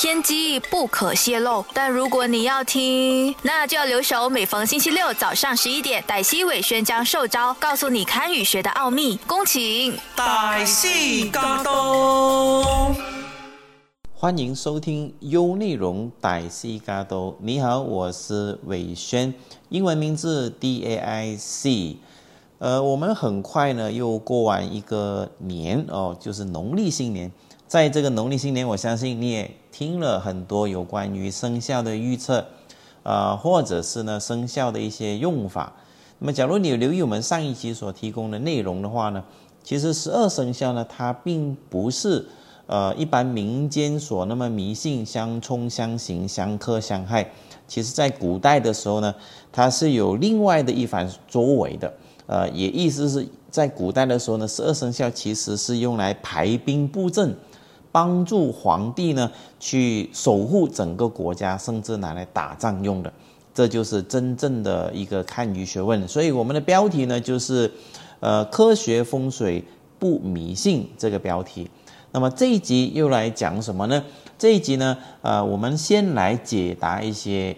天机不可泄露。但如果你要听，那就要留守每逢星期六早上十一点，黛西伟轩将受招告诉你堪舆学的奥秘。恭请大西加多。欢迎收听优内容歹西嘎多。你好，我是伟轩，英文名字 D A I C。呃，我们很快呢又过完一个年哦，就是农历新年。在这个农历新年，我相信你也听了很多有关于生肖的预测，呃，或者是呢生肖的一些用法。那么，假如你有留意我们上一期所提供的内容的话呢，其实十二生肖呢，它并不是。呃，一般民间所那么迷信相冲相刑相克相害，其实在古代的时候呢，它是有另外的一番作为的。呃，也意思是在古代的时候呢，十二生肖其实是用来排兵布阵，帮助皇帝呢去守护整个国家，甚至拿来打仗用的。这就是真正的一个看舆学问。所以我们的标题呢就是，呃，科学风水不迷信这个标题。那么这一集又来讲什么呢？这一集呢，呃，我们先来解答一些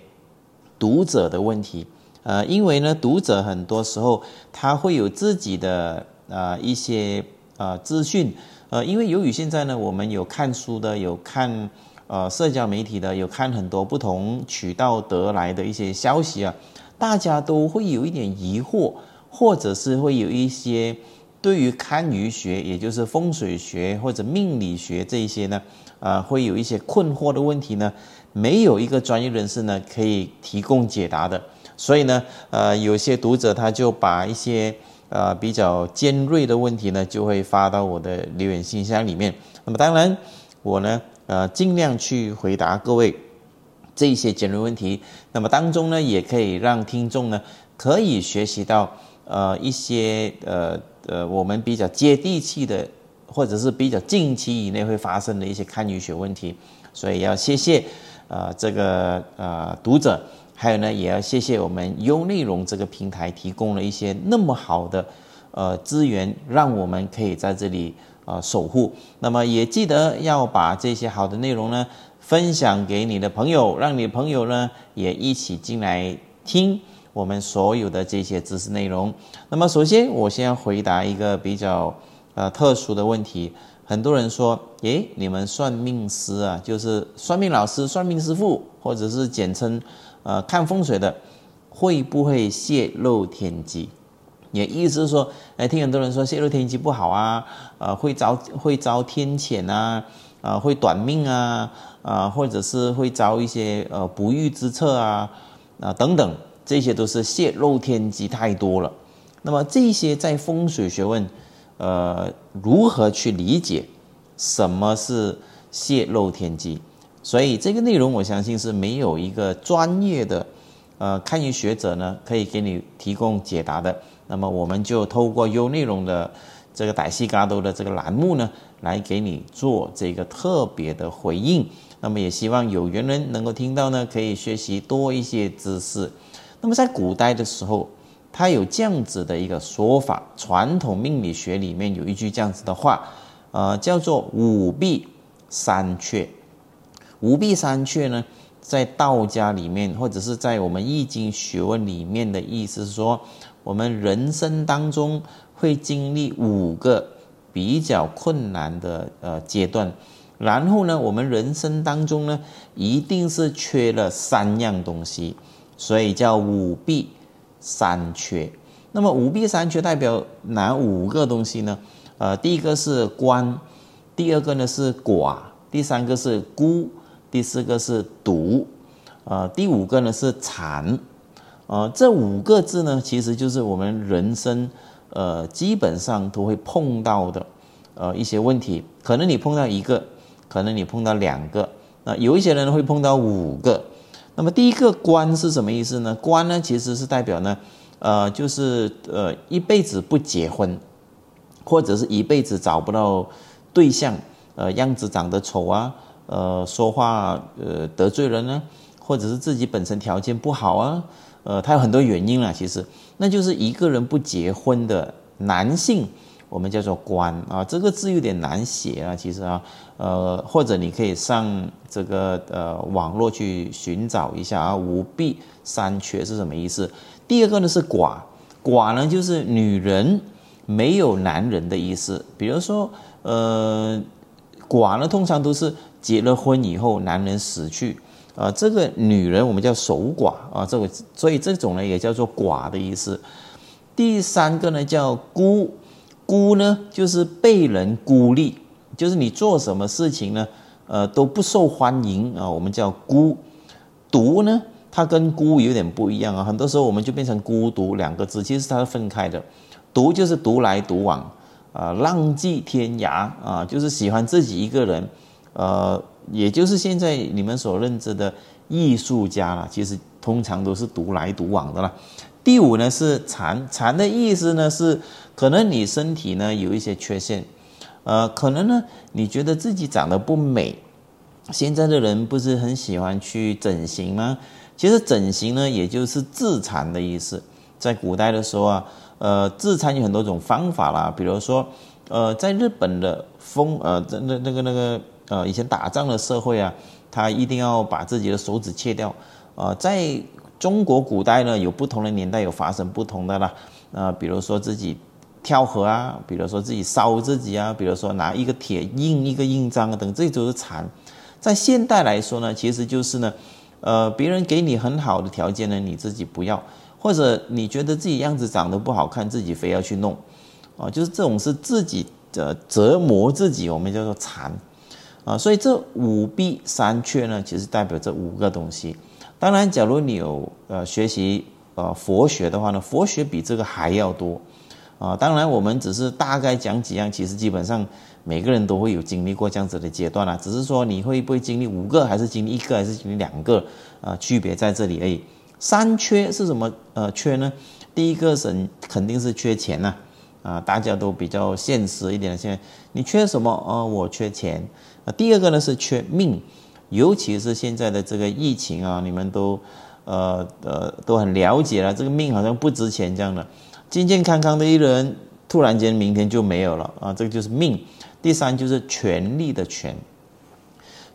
读者的问题。呃，因为呢，读者很多时候他会有自己的呃一些呃资讯。呃，因为由于现在呢，我们有看书的，有看呃社交媒体的，有看很多不同渠道得来的一些消息啊，大家都会有一点疑惑，或者是会有一些。对于堪舆学，也就是风水学或者命理学这一些呢，呃，会有一些困惑的问题呢，没有一个专业人士呢可以提供解答的。所以呢，呃，有些读者他就把一些呃比较尖锐的问题呢，就会发到我的留言信箱里面。那么当然，我呢，呃，尽量去回答各位这些尖锐问题。那么当中呢，也可以让听众呢可以学习到呃一些呃。呃，我们比较接地气的，或者是比较近期以内会发生的一些堪舆学问题，所以要谢谢呃这个呃读者，还有呢也要谢谢我们优内容这个平台提供了一些那么好的呃资源，让我们可以在这里呃守护。那么也记得要把这些好的内容呢分享给你的朋友，让你的朋友呢也一起进来听。我们所有的这些知识内容，那么首先我先回答一个比较呃特殊的问题。很多人说，诶，你们算命师啊，就是算命老师、算命师傅，或者是简称呃看风水的，会不会泄露天机？也意思是说，哎，听很多人说泄露天机不好啊，呃，会遭会遭天谴啊，啊，会短命啊，啊，或者是会遭一些呃不遇之策啊，啊等等。这些都是泄露天机太多了。那么这些在风水学问，呃，如何去理解什么是泄露天机？所以这个内容我相信是没有一个专业的呃堪舆学者呢可以给你提供解答的。那么我们就透过优内容的这个歹戏嘎都的这个栏目呢，来给你做这个特别的回应。那么也希望有缘人能够听到呢，可以学习多一些知识。那么在古代的时候，他有这样子的一个说法，传统命理学里面有一句这样子的话，呃，叫做五弊三缺。五弊三缺呢，在道家里面，或者是在我们易经学问里面的意思是说，我们人生当中会经历五个比较困难的呃阶段，然后呢，我们人生当中呢，一定是缺了三样东西。所以叫五弊三缺。那么五弊三缺代表哪五个东西呢？呃，第一个是官，第二个呢是寡，第三个是孤，第四个是独，呃，第五个呢是残。呃，这五个字呢，其实就是我们人生呃基本上都会碰到的呃一些问题。可能你碰到一个，可能你碰到两个，那有一些人会碰到五个。那么第一个关是什么意思呢？关呢其实是代表呢，呃，就是呃一辈子不结婚，或者是一辈子找不到对象，呃，样子长得丑啊，呃，说话呃得罪人呢，或者是自己本身条件不好啊，呃，他有很多原因啦。其实那就是一个人不结婚的男性我们叫做官啊，这个字有点难写啊，其实啊，呃，或者你可以上这个呃网络去寻找一下啊，五弊三缺是什么意思？第二个呢是寡，寡呢就是女人没有男人的意思，比如说呃，寡呢通常都是结了婚以后男人死去。啊，这个女人我们叫守寡啊，这个所以这种呢也叫做寡的意思。第三个呢叫孤，孤呢就是被人孤立，就是你做什么事情呢，呃都不受欢迎啊，我们叫孤。独呢，它跟孤有点不一样啊，很多时候我们就变成孤独两个字，其实它是分开的。独就是独来独往啊，浪迹天涯啊，就是喜欢自己一个人，呃。也就是现在你们所认知的艺术家了，其实通常都是独来独往的了。第五呢是残，残的意思呢是可能你身体呢有一些缺陷，呃，可能呢你觉得自己长得不美。现在的人不是很喜欢去整形吗？其实整形呢也就是自残的意思。在古代的时候啊，呃，自残有很多种方法啦，比如说，呃，在日本的风，呃，那那个那个。呃，以前打仗的社会啊，他一定要把自己的手指切掉。呃，在中国古代呢，有不同的年代有发生不同的啦。呃，比如说自己跳河啊，比如说自己烧自己啊，比如说拿一个铁印一个印章啊等，这些都是残。在现代来说呢，其实就是呢，呃，别人给你很好的条件呢，你自己不要，或者你觉得自己样子长得不好看，自己非要去弄，啊，就是这种是自己的折磨自己，我们叫做残。啊，所以这五弊三缺呢，其实代表这五个东西。当然，假如你有呃学习呃佛学的话呢，佛学比这个还要多。啊，当然我们只是大概讲几样，其实基本上每个人都会有经历过这样子的阶段啦。只是说你会不会经历五个，还是经历一个，还是经历两个？啊，区别在这里而已。三缺是什么？呃，缺呢？第一个是肯定是缺钱呐。啊，大家都比较现实一点。现在你缺什么？呃，我缺钱。那第二个呢是缺命，尤其是现在的这个疫情啊，你们都呃呃都很了解了，这个命好像不值钱这样的，健健康康的一人，突然间明天就没有了啊，这个就是命。第三就是权力的权，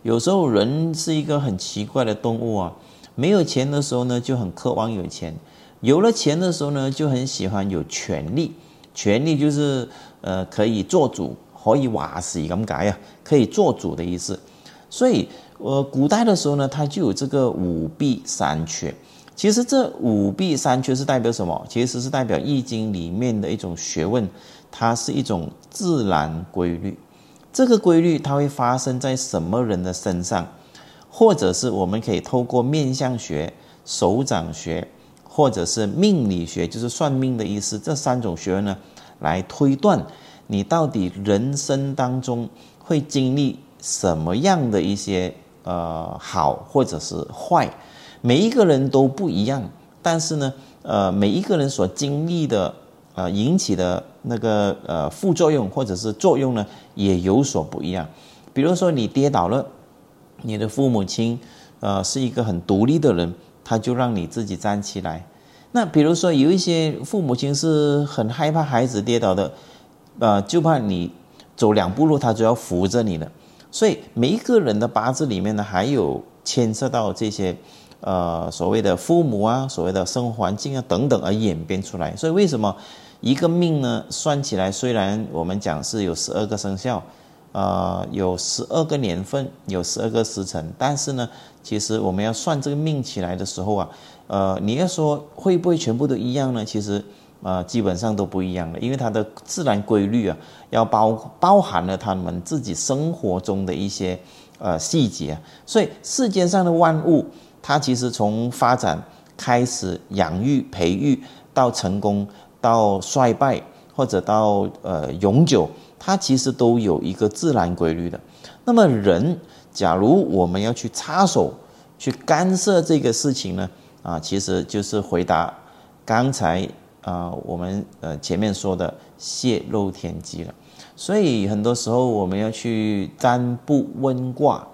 有时候人是一个很奇怪的动物啊，没有钱的时候呢就很渴望有钱，有了钱的时候呢就很喜欢有权利，权利就是呃可以做主。可以瓦死咁解啊，可以做主的意思。所以，呃，古代的时候呢，它就有这个五弊三缺。其实这五弊三缺是代表什么？其实是代表《易经》里面的一种学问，它是一种自然规律。这个规律它会发生在什么人的身上，或者是我们可以透过面相学、手掌学，或者是命理学，就是算命的意思，这三种学问呢，来推断。你到底人生当中会经历什么样的一些呃好或者是坏？每一个人都不一样，但是呢，呃，每一个人所经历的呃引起的那个呃副作用或者是作用呢，也有所不一样。比如说你跌倒了，你的父母亲呃是一个很独立的人，他就让你自己站起来。那比如说有一些父母亲是很害怕孩子跌倒的。呃，就怕你走两步路，他就要扶着你了。所以每一个人的八字里面呢，还有牵涉到这些，呃，所谓的父母啊，所谓的生活环境啊等等而演变出来。所以为什么一个命呢，算起来虽然我们讲是有十二个生肖，呃，有十二个年份，有十二个时辰，但是呢，其实我们要算这个命起来的时候啊，呃，你要说会不会全部都一样呢？其实。呃，基本上都不一样的，因为它的自然规律啊，要包包含了他们自己生活中的一些呃细节，所以世间上的万物，它其实从发展开始、养育、培育到成功、到衰败或者到呃永久，它其实都有一个自然规律的。那么人，假如我们要去插手去干涉这个事情呢，啊，其实就是回答刚才。啊，我们呃前面说的泄露天机了，所以很多时候我们要去占卜问卦，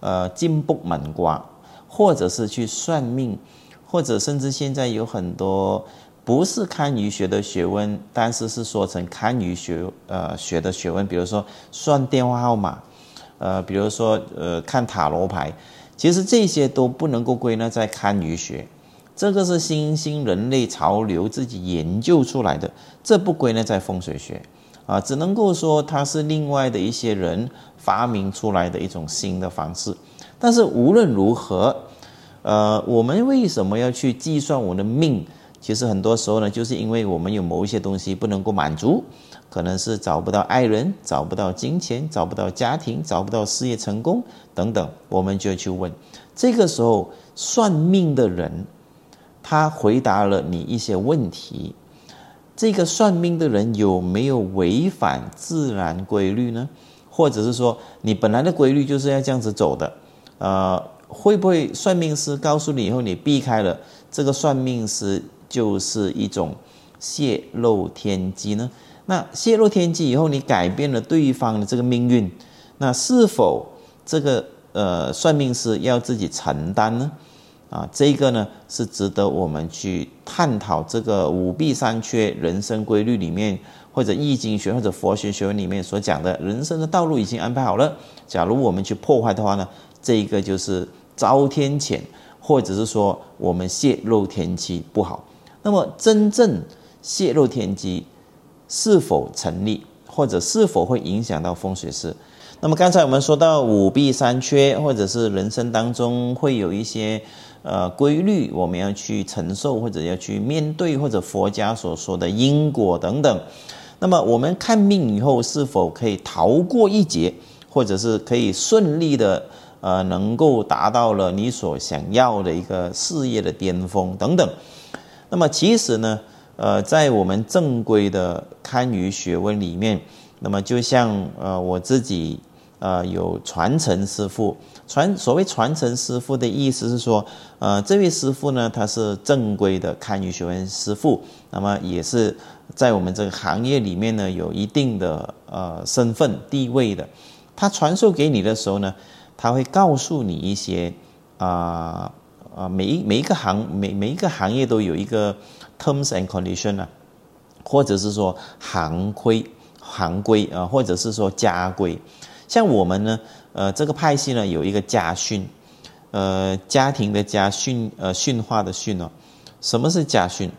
呃进卜满卦，或者是去算命，或者甚至现在有很多不是堪舆学的学问，但是是说成堪舆学呃学的学问，比如说算电话号码，呃，比如说呃看塔罗牌，其实这些都不能够归纳在堪舆学，这个是新兴人类潮流自己研究出来的，这不归呢在风水学啊，只能够说它是另外的一些人发明出来的一种新的方式。但是无论如何，呃，我们为什么要去计算我的命？其实很多时候呢，就是因为我们有某一些东西不能够满足，可能是找不到爱人，找不到金钱，找不到家庭，找不到事业成功等等，我们就要去问。这个时候，算命的人他回答了你一些问题，这个算命的人有没有违反自然规律呢？或者是说，你本来的规律就是要这样子走的？呃，会不会算命师告诉你以后，你避开了这个算命师？就是一种泄露天机呢？那泄露天机以后，你改变了对方的这个命运，那是否这个呃算命师要自己承担呢？啊，这个呢是值得我们去探讨这个五弊三缺人生规律里面，或者易经学或者佛学学问里面所讲的人生的道路已经安排好了。假如我们去破坏的话呢，这一个就是遭天谴，或者是说我们泄露天机不好。那么，真正泄露天机是否成立，或者是否会影响到风水师？那么刚才我们说到五弊三缺，或者是人生当中会有一些呃规律，我们要去承受，或者要去面对，或者佛家所说的因果等等。那么我们看命以后，是否可以逃过一劫，或者是可以顺利的呃能够达到了你所想要的一个事业的巅峰等等？那么其实呢，呃，在我们正规的堪舆学问里面，那么就像呃我自己呃有传承师傅，传所谓传承师傅的意思是说，呃这位师傅呢他是正规的堪舆学院师傅，那么也是在我们这个行业里面呢有一定的呃身份地位的，他传授给你的时候呢，他会告诉你一些啊。啊，每一每一个行每每一个行业都有一个 terms and condition 啊，或者是说行规行规啊，或者是说家规。像我们呢，呃，这个派系呢有一个家训，呃，家庭的家训，呃，训化的训哦。什么是家训？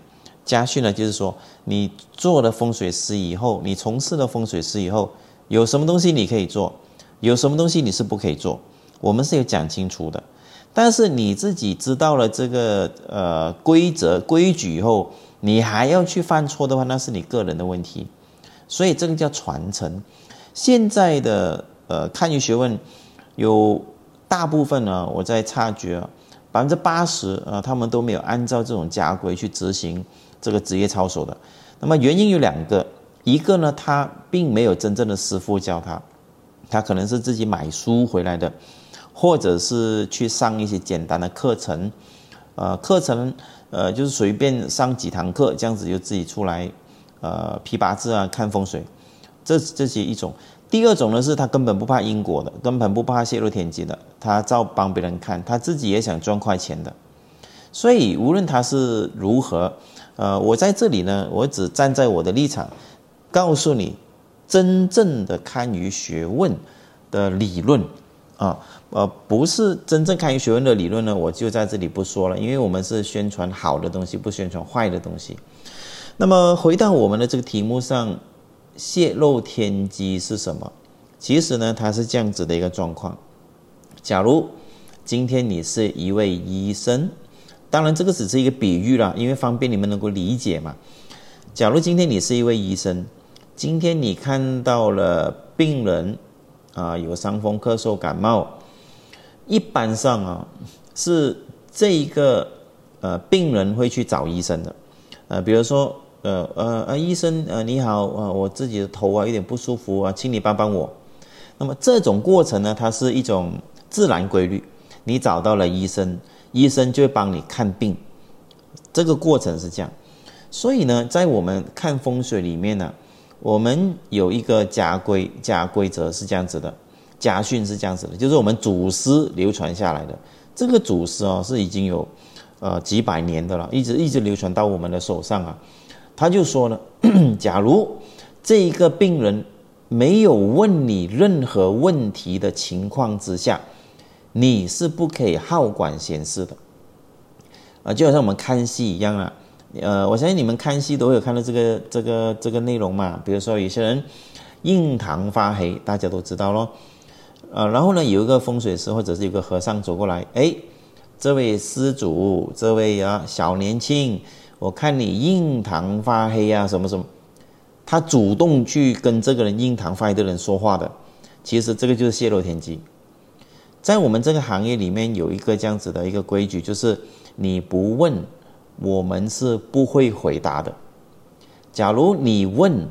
家训呢，就是说你做了风水师以后，你从事了风水师以后，有什么东西你可以做，有什么东西你是不可以做，我们是有讲清楚的。但是你自己知道了这个呃规则规矩以后，你还要去犯错的话，那是你个人的问题。所以这个叫传承。现在的呃堪舆学问有大部分呢，我在察觉百分之八十啊，他们都没有按照这种家规去执行这个职业操守的。那么原因有两个，一个呢，他并没有真正的师傅教他，他可能是自己买书回来的。或者是去上一些简单的课程，呃，课程呃就是随便上几堂课，这样子就自己出来，呃，批八字啊，看风水，这这些一种。第二种呢，是他根本不怕因果的，根本不怕泄露天机的，他照帮别人看，他自己也想赚快钱的。所以无论他是如何，呃，我在这里呢，我只站在我的立场，告诉你真正的堪舆学问的理论。啊，呃，不是真正堪舆学问的理论呢，我就在这里不说了，因为我们是宣传好的东西，不宣传坏的东西。那么回到我们的这个题目上，泄露天机是什么？其实呢，它是这样子的一个状况。假如今天你是一位医生，当然这个只是一个比喻啦，因为方便你们能够理解嘛。假如今天你是一位医生，今天你看到了病人。啊，有伤风、咳嗽、感冒，一般上啊，是这一个呃病人会去找医生的，呃，比如说呃呃呃医生呃你好呃，我自己的头啊有点不舒服啊，请你帮帮我。那么这种过程呢，它是一种自然规律，你找到了医生，医生就会帮你看病，这个过程是这样。所以呢，在我们看风水里面呢。我们有一个家规、家规则是这样子的，家训是这样子的，就是我们祖师流传下来的。这个祖师哦，是已经有呃几百年的了，一直一直流传到我们的手上啊。他就说了，假如这一个病人没有问你任何问题的情况之下，你是不可以好管闲事的。啊，就好像我们看戏一样啊。呃，我相信你们看戏都会有看到这个这个这个内容嘛。比如说有些人印堂发黑，大家都知道咯。呃，然后呢，有一个风水师或者是有个和尚走过来，哎，这位施主，这位啊小年轻，我看你印堂发黑啊，什么什么，他主动去跟这个人印堂发黑的人说话的，其实这个就是泄露天机。在我们这个行业里面有一个这样子的一个规矩，就是你不问。我们是不会回答的。假如你问，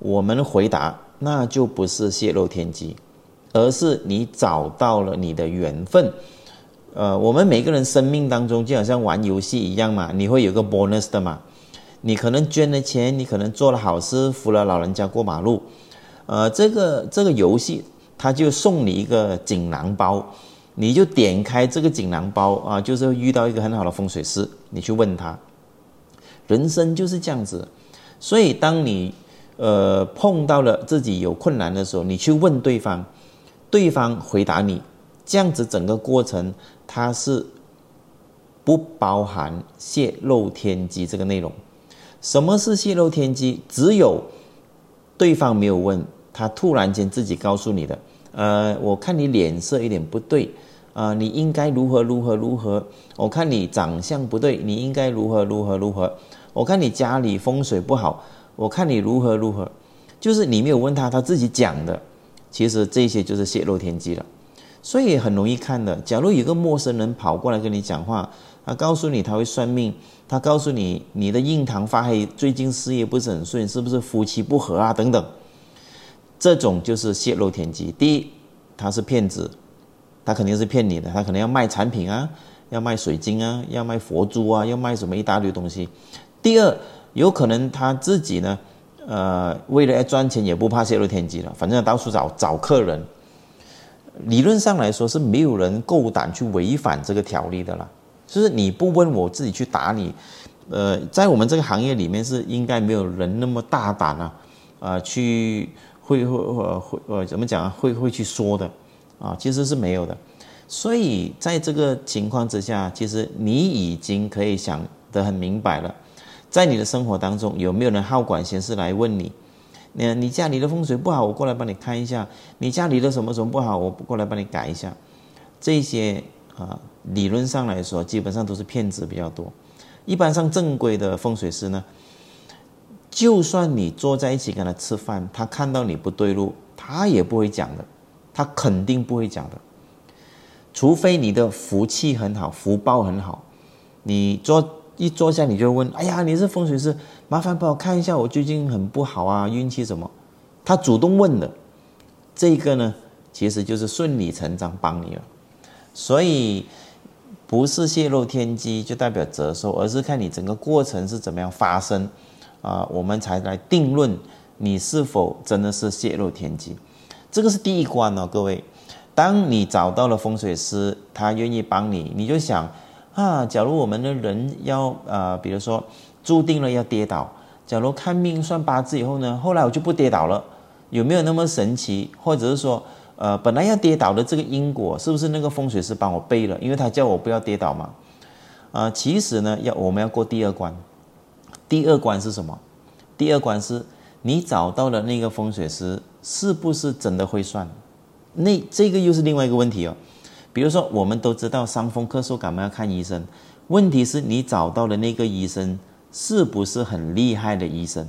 我们回答，那就不是泄露天机，而是你找到了你的缘分。呃，我们每个人生命当中就好像玩游戏一样嘛，你会有个 bonus 的嘛。你可能捐了钱，你可能做了好事，扶了老人家过马路。呃，这个这个游戏，他就送你一个锦囊包。你就点开这个锦囊包啊，就是遇到一个很好的风水师，你去问他，人生就是这样子。所以当你呃碰到了自己有困难的时候，你去问对方，对方回答你，这样子整个过程它是不包含泄露天机这个内容。什么是泄露天机？只有对方没有问，他突然间自己告诉你的。呃，我看你脸色有点不对。啊，你应该如何如何如何？我看你长相不对，你应该如何如何如何？我看你家里风水不好，我看你如何如何？就是你没有问他，他自己讲的。其实这些就是泄露天机了，所以很容易看的。假如有个陌生人跑过来跟你讲话，他告诉你他会算命，他告诉你你的印堂发黑，最近事业不是很顺，是不是夫妻不和啊？等等，这种就是泄露天机。第一，他是骗子。他肯定是骗你的，他可能要卖产品啊，要卖水晶啊，要卖佛珠啊，要卖什么一大堆东西。第二，有可能他自己呢，呃，为了要赚钱也不怕泄露天机了，反正到处找找客人。理论上来说是没有人够胆去违反这个条例的啦，就是你不问我自己去打你，呃，在我们这个行业里面是应该没有人那么大胆啊，啊，去会会会呃怎么讲啊，会会去说的。啊，其实是没有的，所以在这个情况之下，其实你已经可以想得很明白了，在你的生活当中有没有人好管闲事来问你？那你家里的风水不好，我过来帮你看一下；你家里的什么什么不好，我过来帮你改一下。这些啊，理论上来说，基本上都是骗子比较多。一般上正规的风水师呢，就算你坐在一起跟他吃饭，他看到你不对路，他也不会讲的。他肯定不会讲的，除非你的福气很好，福报很好，你坐一坐下你就问，哎呀，你是风水师，麻烦帮我看一下，我最近很不好啊，运气什么？他主动问的，这个呢，其实就是顺理成章帮你了。所以不是泄露天机就代表折寿，而是看你整个过程是怎么样发生啊，我们才来定论你是否真的是泄露天机。这个是第一关哦，各位。当你找到了风水师，他愿意帮你，你就想啊，假如我们的人要呃，比如说注定了要跌倒，假如看命算八字以后呢，后来我就不跌倒了，有没有那么神奇？或者是说，呃，本来要跌倒的这个因果，是不是那个风水师帮我背了？因为他叫我不要跌倒嘛。啊，其实呢，要我们要过第二关。第二关是什么？第二关是你找到了那个风水师。是不是真的会算？那这个又是另外一个问题哦。比如说，我们都知道伤风咳嗽感冒要看医生，问题是你找到的那个医生是不是很厉害的医生？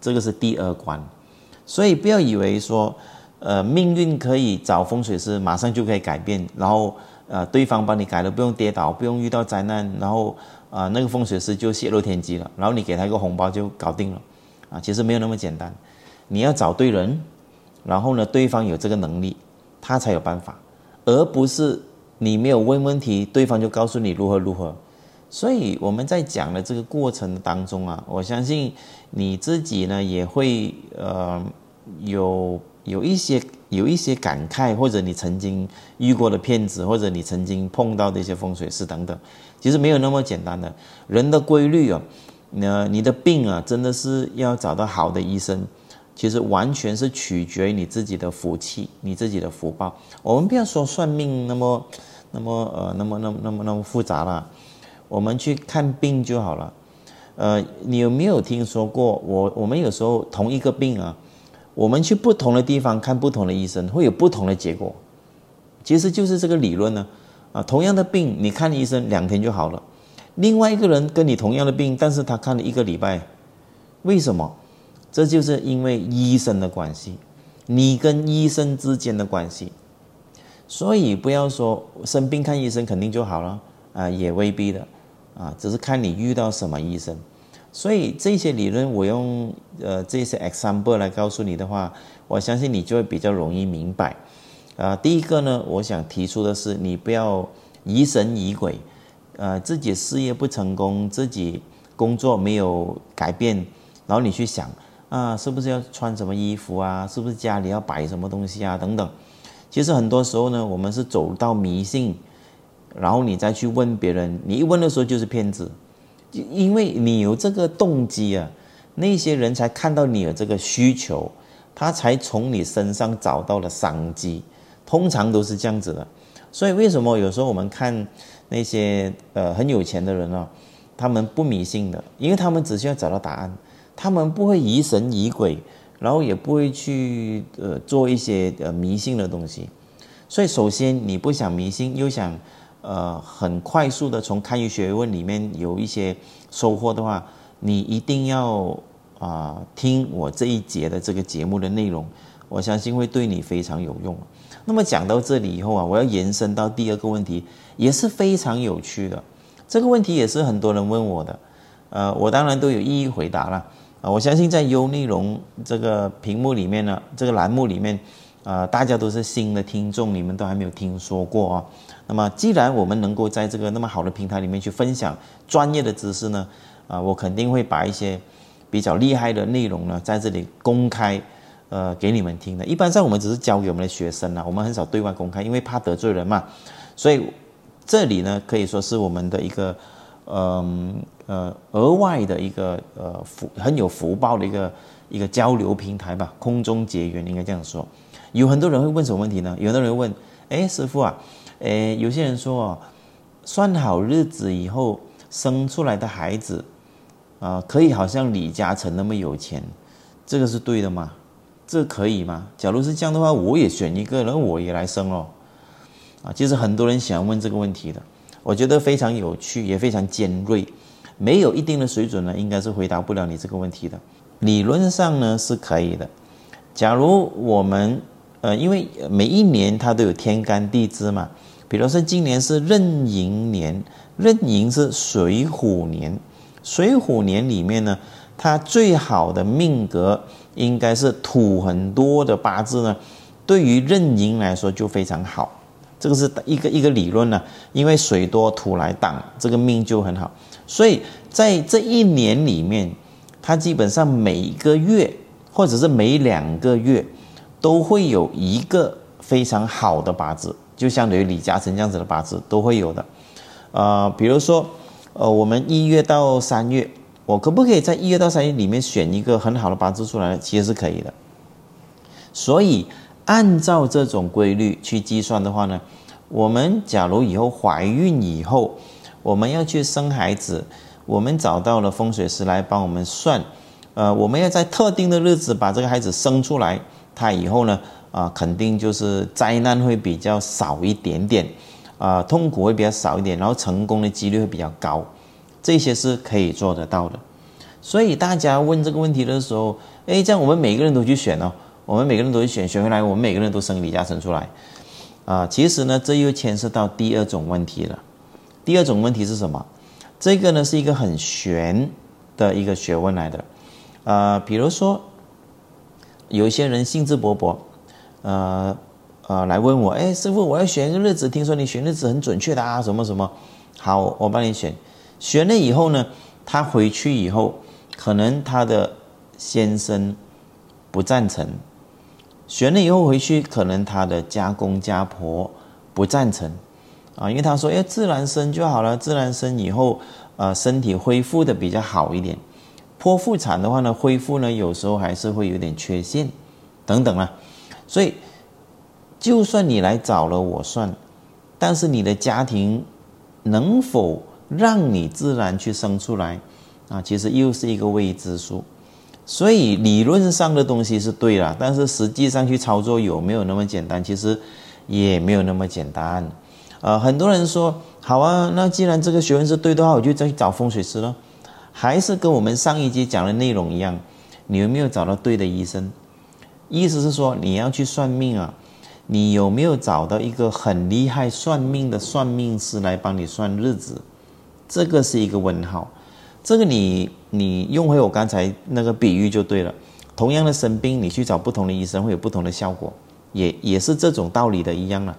这个是第二关。所以不要以为说，呃，命运可以找风水师马上就可以改变，然后呃，对方帮你改了，不用跌倒，不用遇到灾难，然后啊，那个风水师就泄露天机了，然后你给他一个红包就搞定了啊。其实没有那么简单，你要找对人。然后呢，对方有这个能力，他才有办法，而不是你没有问问题，对方就告诉你如何如何。所以我们在讲的这个过程当中啊，我相信你自己呢也会呃有有一些有一些感慨，或者你曾经遇过的骗子，或者你曾经碰到的一些风水师等等，其实没有那么简单的。人的规律啊，那你的病啊，真的是要找到好的医生，其实完全是取决于你自己的福气，你自己的福报。我们不要说算命那么、那么呃、那么、那么、那么、那么复杂了，我们去看病就好了。呃，你有没有听说过？我我们有时候同一个病啊。我们去不同的地方看不同的医生，会有不同的结果。其实就是这个理论呢，啊，同样的病，你看医生两天就好了。另外一个人跟你同样的病，但是他看了一个礼拜，为什么？这就是因为医生的关系，你跟医生之间的关系。所以不要说生病看医生肯定就好了啊，也未必的啊，只是看你遇到什么医生。所以这些理论，我用呃这些 example 来告诉你的话，我相信你就会比较容易明白。啊，第一个呢，我想提出的是，你不要疑神疑鬼，呃，自己事业不成功，自己工作没有改变，然后你去想啊，是不是要穿什么衣服啊？是不是家里要摆什么东西啊？等等。其实很多时候呢，我们是走到迷信，然后你再去问别人，你一问的时候就是骗子。因为你有这个动机啊，那些人才看到你有这个需求，他才从你身上找到了商机，通常都是这样子的。所以为什么有时候我们看那些呃很有钱的人啊，他们不迷信的，因为他们只需要找到答案，他们不会疑神疑鬼，然后也不会去呃做一些呃迷信的东西。所以首先你不想迷信，又想。呃，很快速的从堪舆学问里面有一些收获的话，你一定要啊听我这一节的这个节目的内容，我相信会对你非常有用。那么讲到这里以后啊，我要延伸到第二个问题，也是非常有趣的。这个问题也是很多人问我的，呃，我当然都有一一回答了。啊，我相信在优内容这个屏幕里面呢，这个栏目里面。啊，大家都是新的听众，你们都还没有听说过啊。那么，既然我们能够在这个那么好的平台里面去分享专业的知识呢，啊，我肯定会把一些比较厉害的内容呢，在这里公开，呃，给你们听的。一般上我们只是教给我们的学生啊，我们很少对外公开，因为怕得罪人嘛。所以这里呢，可以说是我们的一个，嗯呃，额外的一个呃福很有福报的一个一个交流平台吧，空中结缘应该这样说。有很多人会问什么问题呢？有的人问：“哎，师傅啊，诶，有些人说哦，算好日子以后生出来的孩子，啊，可以好像李嘉诚那么有钱，这个是对的吗？这可以吗？假如是这样的话，我也选一个，然后我也来生咯。啊，其实很多人想问这个问题的，我觉得非常有趣，也非常尖锐。没有一定的水准呢，应该是回答不了你这个问题的。理论上呢是可以的。假如我们呃，因为每一年它都有天干地支嘛，比如说今年是壬寅年，壬寅是水虎年，水虎年里面呢，它最好的命格应该是土很多的八字呢，对于壬寅来说就非常好，这个是一个一个理论呢，因为水多土来挡，这个命就很好，所以在这一年里面，它基本上每个月或者是每两个月。都会有一个非常好的八字，就相当于李嘉诚这样子的八字都会有的。呃，比如说，呃，我们一月到三月，我可不可以在一月到三月里面选一个很好的八字出来呢？其实是可以的。所以按照这种规律去计算的话呢，我们假如以后怀孕以后，我们要去生孩子，我们找到了风水师来帮我们算，呃，我们要在特定的日子把这个孩子生出来。他以后呢，啊，肯定就是灾难会比较少一点点，啊，痛苦会比较少一点，然后成功的几率会比较高，这些是可以做得到的。所以大家问这个问题的时候，哎，这样我们每个人都去选哦，我们每个人都去选，选回来我们每个人都生李嘉诚出来，啊，其实呢，这又牵涉到第二种问题了。第二种问题是什么？这个呢是一个很玄的一个学问来的，啊，比如说。有些人兴致勃勃，呃呃，来问我，哎，师傅，我要选一个日子，听说你选日子很准确的啊，什么什么，好，我帮你选。选了以后呢，他回去以后，可能他的先生不赞成，选了以后回去，可能他的家公家婆不赞成啊，因为他说，哎，自然生就好了，自然生以后，呃，身体恢复的比较好一点。剖腹产的话呢，恢复呢有时候还是会有点缺陷，等等啊。所以，就算你来找了我算，但是你的家庭能否让你自然去生出来啊？其实又是一个未知数。所以理论上的东西是对了，但是实际上去操作有没有那么简单？其实也没有那么简单。呃，很多人说好啊，那既然这个学问是对的话，我就再去找风水师了。还是跟我们上一集讲的内容一样，你有没有找到对的医生？意思是说你要去算命啊，你有没有找到一个很厉害算命的算命师来帮你算日子？这个是一个问号。这个你你用回我刚才那个比喻就对了。同样的生病，你去找不同的医生会有不同的效果，也也是这种道理的一样了。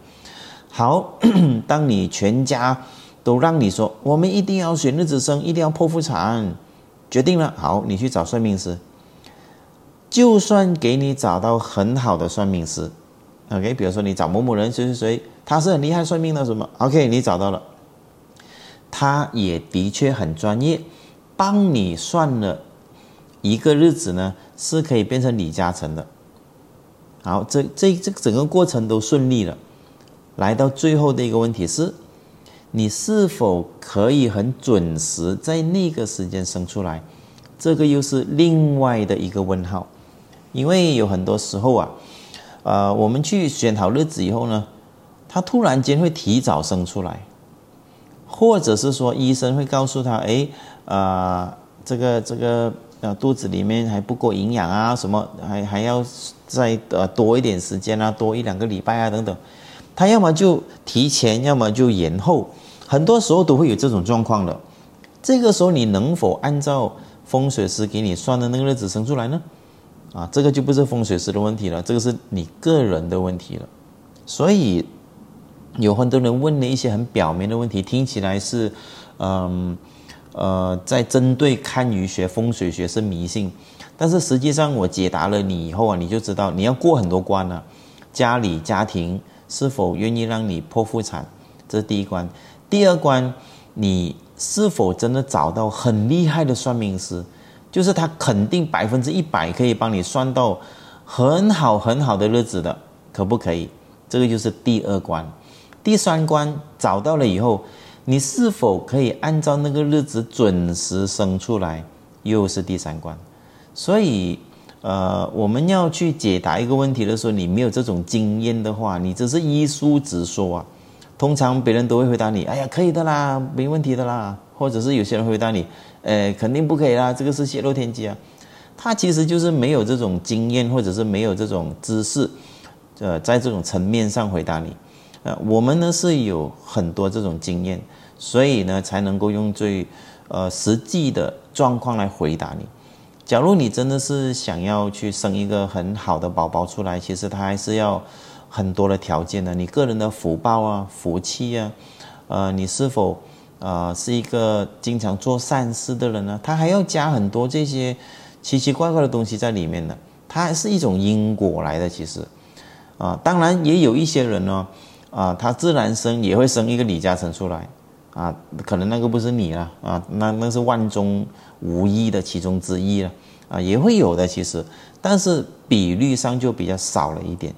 好，当你全家都让你说我们一定要选日子生，一定要剖腹产，决定了，好，你去找算命师。就算给你找到很好的算命师，OK，比如说你找某某人谁谁谁，他是很厉害算命的什么，OK，你找到了，他也的确很专业。帮你算了一个日子呢，是可以变成李嘉诚的。好，这这这整个过程都顺利了。来到最后的一个问题是，你是否可以很准时在那个时间生出来？这个又是另外的一个问号。因为有很多时候啊，呃，我们去选好日子以后呢，他突然间会提早生出来，或者是说医生会告诉他，哎。啊，这个这个呃，肚子里面还不够营养啊，什么还还要再呃多一点时间啊，多一两个礼拜啊等等，他要么就提前，要么就延后，很多时候都会有这种状况的。这个时候你能否按照风水师给你算的那个日子生出来呢？啊，这个就不是风水师的问题了，这个是你个人的问题了。所以有很多人问了一些很表面的问题，听起来是嗯。呃，在针对堪舆学、风水学是迷信，但是实际上我解答了你以后啊，你就知道你要过很多关了。家里家庭是否愿意让你剖腹产，这是第一关。第二关，你是否真的找到很厉害的算命师，就是他肯定百分之一百可以帮你算到很好很好的日子的，可不可以？这个就是第二关。第三关找到了以后。你是否可以按照那个日子准时生出来，又是第三关。所以，呃，我们要去解答一个问题的时候，你没有这种经验的话，你只是依书直说啊。通常别人都会回答你：“哎呀，可以的啦，没问题的啦。”或者是有些人回答你：“呃，肯定不可以啦，这个是泄露天机啊。”他其实就是没有这种经验，或者是没有这种知识，呃，在这种层面上回答你。呃，我们呢是有很多这种经验，所以呢才能够用最呃实际的状况来回答你。假如你真的是想要去生一个很好的宝宝出来，其实他还是要很多的条件的。你个人的福报啊、福气啊，呃，你是否呃是一个经常做善事的人呢？他还要加很多这些奇奇怪怪的东西在里面的。它还是一种因果来的，其实啊，当然也有一些人呢。啊，他自然生也会生一个李嘉诚出来，啊，可能那个不是你了，啊，那那是万中无一的其中之一了，啊，也会有的其实，但是比率上就比较少了一点，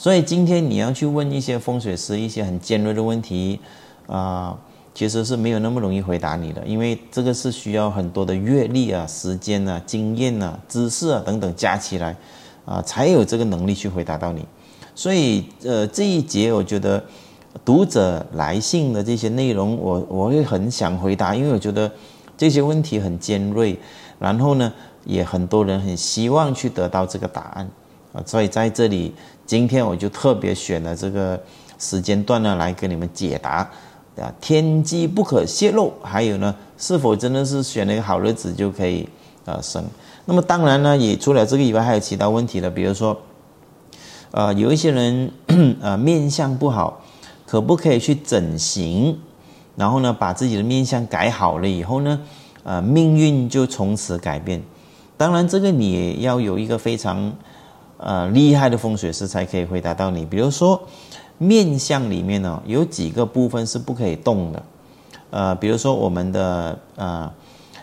所以今天你要去问一些风水师一些很尖锐的问题，啊，其实是没有那么容易回答你的，因为这个是需要很多的阅历啊、时间啊、经验啊、知识啊等等加起来，啊，才有这个能力去回答到你。所以，呃，这一节我觉得读者来信的这些内容，我我会很想回答，因为我觉得这些问题很尖锐，然后呢，也很多人很希望去得到这个答案啊，所以在这里，今天我就特别选了这个时间段呢，来给你们解答啊，天机不可泄露，还有呢，是否真的是选了一个好日子就可以呃生？那么当然呢，也除了这个以外，还有其他问题的，比如说。呃，有一些人，呃，面相不好，可不可以去整形？然后呢，把自己的面相改好了以后呢，呃，命运就从此改变。当然，这个你也要有一个非常呃厉害的风水师才可以回答到你。比如说面相里面呢，有几个部分是不可以动的，呃，比如说我们的呃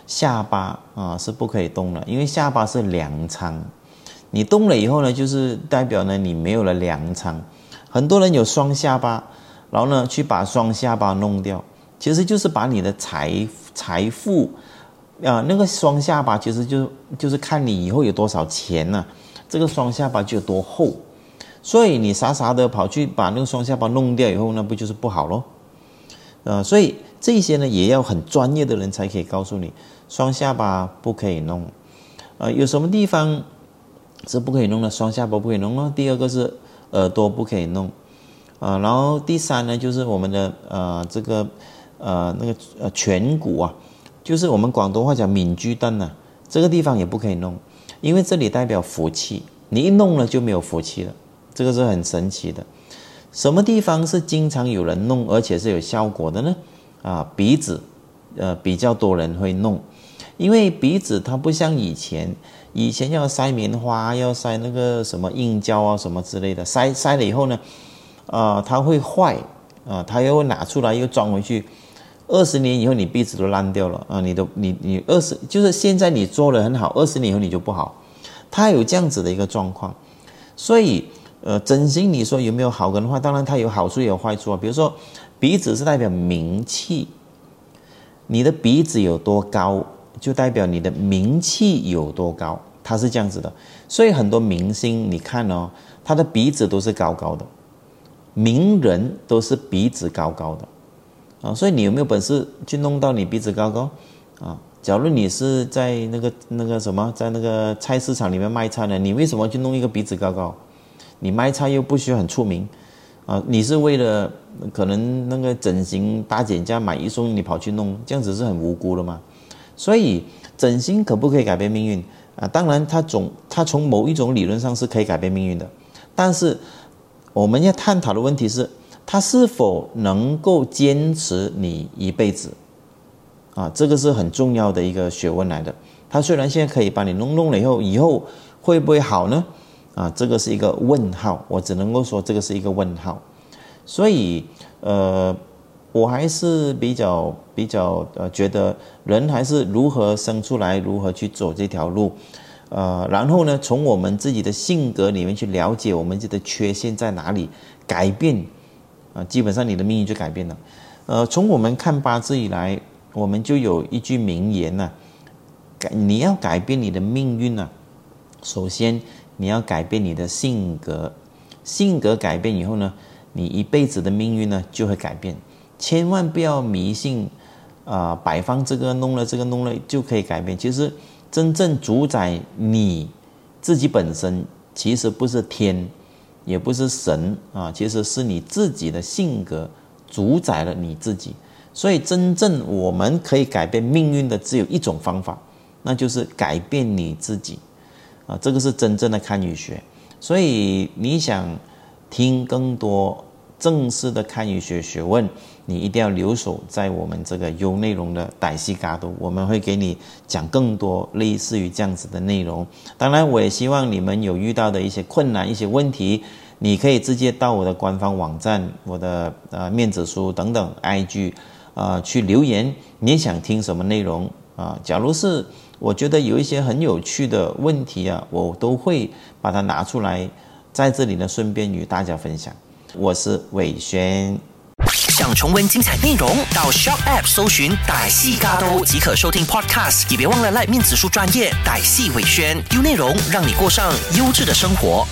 下巴啊是不可以动的，因为下巴是粮仓，你动了以后呢，就是代表呢你没有了粮仓。很多人有双下巴，然后呢去把双下巴弄掉，其实就是把你的财财富。啊，那个双下巴其实就就是看你以后有多少钱呢？这个双下巴就有多厚，所以你傻傻的跑去把那个双下巴弄掉以后，那不就是不好咯？呃，所以这些呢也要很专业的人才可以告诉你，双下巴不可以弄。呃，有什么地方是不可以弄的？双下巴不可以弄呢？第二个是耳朵不可以弄，啊，然后第三呢就是我们的呃这个呃那个呃颧骨啊。就是我们广东话讲“闽居灯”呢，这个地方也不可以弄，因为这里代表福气，你一弄了就没有福气了，这个是很神奇的。什么地方是经常有人弄，而且是有效果的呢？啊，鼻子，呃，比较多人会弄，因为鼻子它不像以前，以前要塞棉花，要塞那个什么硬胶啊什么之类的，塞塞了以后呢，啊，它会坏，啊，它又拿出来又装回去。二十年以后，你鼻子都烂掉了啊！你都你你二十就是现在你做的很好，二十年以后你就不好，它有这样子的一个状况。所以，呃，整形你说有没有好的话？当然它有好处也有坏处啊。比如说，鼻子是代表名气，你的鼻子有多高，就代表你的名气有多高，它是这样子的。所以很多明星你看哦，他的鼻子都是高高的，名人都是鼻子高高的。啊，所以你有没有本事去弄到你鼻子高高？啊，假如你是在那个那个什么，在那个菜市场里面卖菜的，你为什么去弄一个鼻子高高？你卖菜又不需要很出名，啊，你是为了可能那个整形大减价买一送一，你跑去弄，这样子是很无辜的嘛？所以整形可不可以改变命运？啊，当然它总它从某一种理论上是可以改变命运的，但是我们要探讨的问题是。他是否能够坚持你一辈子？啊，这个是很重要的一个学问来的。他虽然现在可以把你弄弄了以后，以后会不会好呢？啊，这个是一个问号。我只能够说这个是一个问号。所以，呃，我还是比较比较呃，觉得人还是如何生出来，如何去走这条路，呃，然后呢，从我们自己的性格里面去了解我们自己的缺陷在哪里，改变。啊，基本上你的命运就改变了。呃，从我们看八字以来，我们就有一句名言呢：改你要改变你的命运呢，首先你要改变你的性格，性格改变以后呢，你一辈子的命运呢就会改变。千万不要迷信啊，摆放这个弄了这个弄了就可以改变。其实真正主宰你自己本身，其实不是天。也不是神啊，其实是你自己的性格主宰了你自己。所以，真正我们可以改变命运的只有一种方法，那就是改变你自己啊。这个是真正的堪舆学。所以，你想听更多正式的堪舆学学问，你一定要留守在我们这个优内容的歹西嘎都，我们会给你讲更多类似于这样子的内容。当然，我也希望你们有遇到的一些困难、一些问题。你可以直接到我的官方网站、我的呃面子书等等 IG，啊去留言，你想听什么内容啊？假如是我觉得有一些很有趣的问题啊，我都会把它拿出来，在这里呢顺便与大家分享。我是伟轩，想重温精彩内容，到 Shop App 搜寻歹戏嘎都即可收听 Podcast，也别忘了赖面子书专业歹戏伟轩，丢内容让你过上优质的生活。